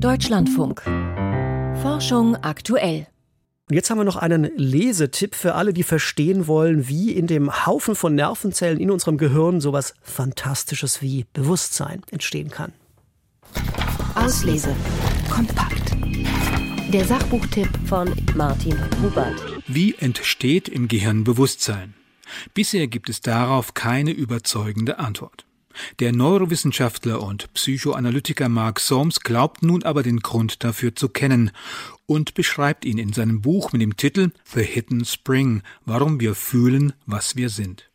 Deutschlandfunk. Forschung aktuell. Und jetzt haben wir noch einen Lesetipp für alle, die verstehen wollen, wie in dem Haufen von Nervenzellen in unserem Gehirn sowas Fantastisches wie Bewusstsein entstehen kann. Auslese. Kompakt. Der Sachbuchtipp von Martin Hubert. Wie entsteht im Gehirn Bewusstsein? Bisher gibt es darauf keine überzeugende Antwort. Der Neurowissenschaftler und Psychoanalytiker Mark Soames glaubt nun aber den Grund dafür zu kennen und beschreibt ihn in seinem Buch mit dem Titel The Hidden Spring, warum wir fühlen, was wir sind.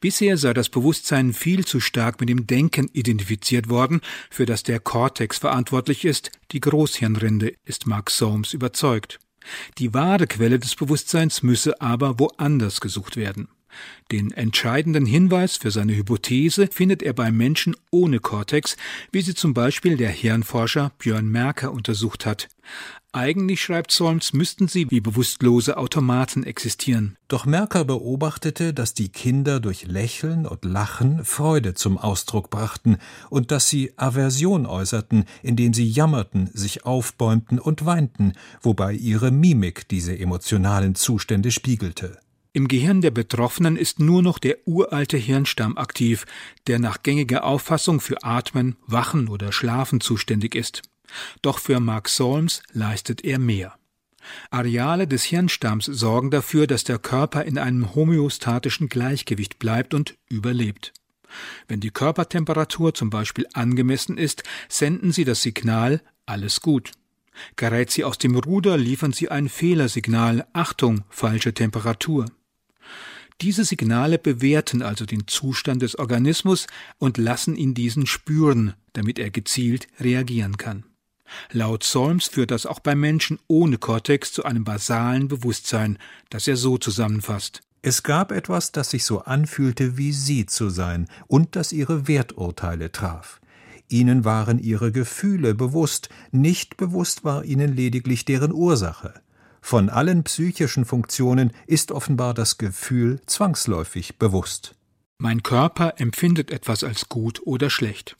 Bisher sei das Bewusstsein viel zu stark mit dem Denken identifiziert worden, für das der Kortex verantwortlich ist, die Großhirnrinde, ist Mark Soames überzeugt. Die wahre Quelle des Bewusstseins müsse aber woanders gesucht werden. Den entscheidenden Hinweis für seine Hypothese findet er bei Menschen ohne Kortex, wie sie zum Beispiel der Hirnforscher Björn Merker untersucht hat. Eigentlich, schreibt Solms, müssten sie wie bewusstlose Automaten existieren. Doch Merker beobachtete, dass die Kinder durch Lächeln und Lachen Freude zum Ausdruck brachten und dass sie Aversion äußerten, indem sie jammerten, sich aufbäumten und weinten, wobei ihre Mimik diese emotionalen Zustände spiegelte. Im Gehirn der Betroffenen ist nur noch der uralte Hirnstamm aktiv, der nach gängiger Auffassung für Atmen, Wachen oder Schlafen zuständig ist. Doch für Mark Solms leistet er mehr. Areale des Hirnstamms sorgen dafür, dass der Körper in einem homöostatischen Gleichgewicht bleibt und überlebt. Wenn die Körpertemperatur zum Beispiel angemessen ist, senden sie das Signal alles gut. Gerät sie aus dem Ruder, liefern sie ein Fehlersignal Achtung, falsche Temperatur. Diese Signale bewerten also den Zustand des Organismus und lassen ihn diesen spüren, damit er gezielt reagieren kann. Laut Solms führt das auch bei Menschen ohne Kortex zu einem basalen Bewusstsein, das er so zusammenfasst. Es gab etwas, das sich so anfühlte, wie sie zu sein und das ihre Werturteile traf. Ihnen waren ihre Gefühle bewusst, nicht bewusst war ihnen lediglich deren Ursache. Von allen psychischen Funktionen ist offenbar das Gefühl zwangsläufig bewusst. Mein Körper empfindet etwas als gut oder schlecht.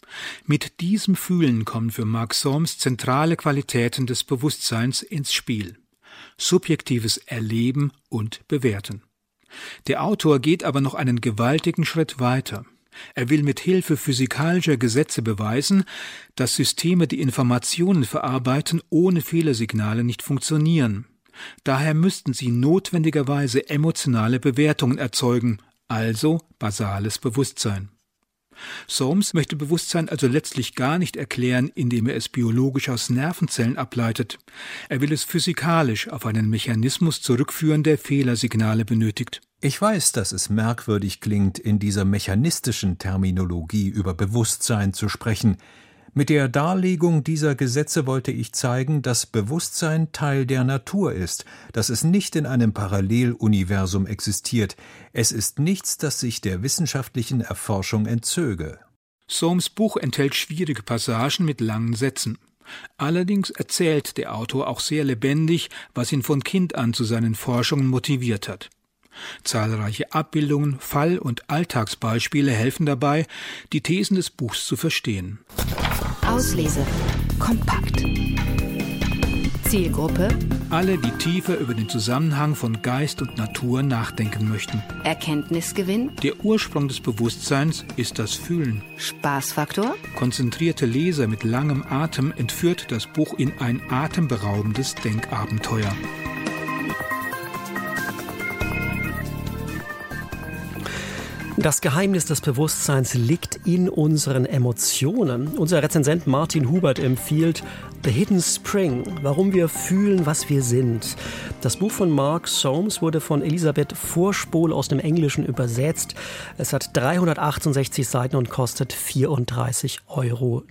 Mit diesem Fühlen kommen für Mark Solms zentrale Qualitäten des Bewusstseins ins Spiel. Subjektives Erleben und Bewerten. Der Autor geht aber noch einen gewaltigen Schritt weiter. Er will mit Hilfe physikalischer Gesetze beweisen, dass Systeme, die Informationen verarbeiten, ohne Fehlersignale nicht funktionieren. Daher müssten sie notwendigerweise emotionale Bewertungen erzeugen, also basales Bewusstsein. Soames möchte Bewusstsein also letztlich gar nicht erklären, indem er es biologisch aus Nervenzellen ableitet. Er will es physikalisch auf einen Mechanismus zurückführen, der Fehlersignale benötigt. Ich weiß, dass es merkwürdig klingt, in dieser mechanistischen Terminologie über Bewusstsein zu sprechen, mit der Darlegung dieser Gesetze wollte ich zeigen, dass Bewusstsein Teil der Natur ist, dass es nicht in einem Paralleluniversum existiert. Es ist nichts, das sich der wissenschaftlichen Erforschung entzöge. Soames Buch enthält schwierige Passagen mit langen Sätzen. Allerdings erzählt der Autor auch sehr lebendig, was ihn von Kind an zu seinen Forschungen motiviert hat. Zahlreiche Abbildungen, Fall- und Alltagsbeispiele helfen dabei, die Thesen des Buchs zu verstehen. Auslese. Kompakt. Zielgruppe. Alle, die tiefer über den Zusammenhang von Geist und Natur nachdenken möchten. Erkenntnisgewinn. Der Ursprung des Bewusstseins ist das Fühlen. Spaßfaktor. Konzentrierte Leser mit langem Atem entführt das Buch in ein atemberaubendes Denkabenteuer. Das Geheimnis des Bewusstseins liegt in unseren Emotionen. Unser Rezensent Martin Hubert empfiehlt The Hidden Spring, warum wir fühlen, was wir sind. Das Buch von Mark Soames wurde von Elisabeth Vorspol aus dem Englischen übersetzt. Es hat 368 Seiten und kostet 34,99 Euro.